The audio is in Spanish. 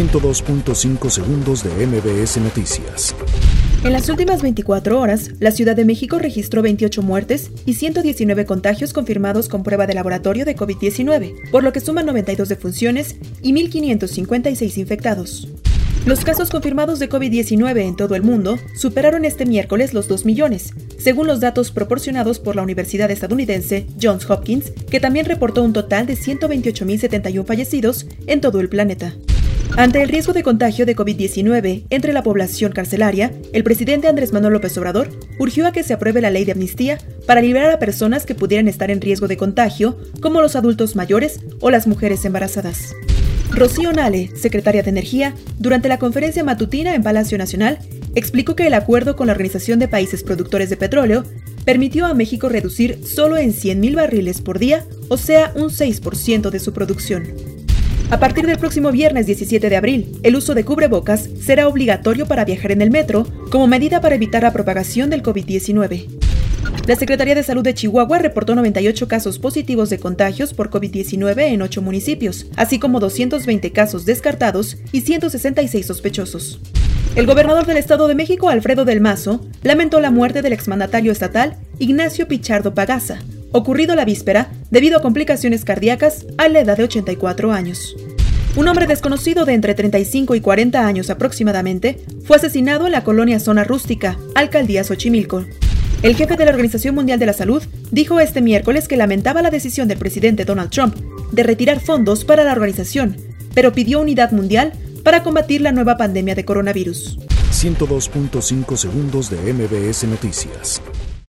102.5 segundos de MBS Noticias. En las últimas 24 horas, la Ciudad de México registró 28 muertes y 119 contagios confirmados con prueba de laboratorio de COVID-19, por lo que suman 92 defunciones y 1.556 infectados. Los casos confirmados de COVID-19 en todo el mundo superaron este miércoles los 2 millones, según los datos proporcionados por la Universidad estadounidense Johns Hopkins, que también reportó un total de 128.071 fallecidos en todo el planeta. Ante el riesgo de contagio de COVID-19 entre la población carcelaria, el presidente Andrés Manuel López Obrador urgió a que se apruebe la ley de amnistía para liberar a personas que pudieran estar en riesgo de contagio, como los adultos mayores o las mujeres embarazadas. Rocío Nale, secretaria de Energía, durante la conferencia matutina en Palacio Nacional, explicó que el acuerdo con la Organización de Países Productores de Petróleo permitió a México reducir solo en 100.000 barriles por día, o sea, un 6% de su producción. A partir del próximo viernes 17 de abril, el uso de cubrebocas será obligatorio para viajar en el metro como medida para evitar la propagación del COVID-19. La Secretaría de Salud de Chihuahua reportó 98 casos positivos de contagios por COVID-19 en 8 municipios, así como 220 casos descartados y 166 sospechosos. El gobernador del Estado de México, Alfredo del Mazo, lamentó la muerte del exmandatario estatal Ignacio Pichardo Pagaza, ocurrido la víspera debido a complicaciones cardíacas a la edad de 84 años. Un hombre desconocido de entre 35 y 40 años aproximadamente fue asesinado en la colonia Zona Rústica, Alcaldía Xochimilco. El jefe de la Organización Mundial de la Salud dijo este miércoles que lamentaba la decisión del presidente Donald Trump de retirar fondos para la organización, pero pidió unidad mundial para combatir la nueva pandemia de coronavirus. 102.5 segundos de MBS Noticias.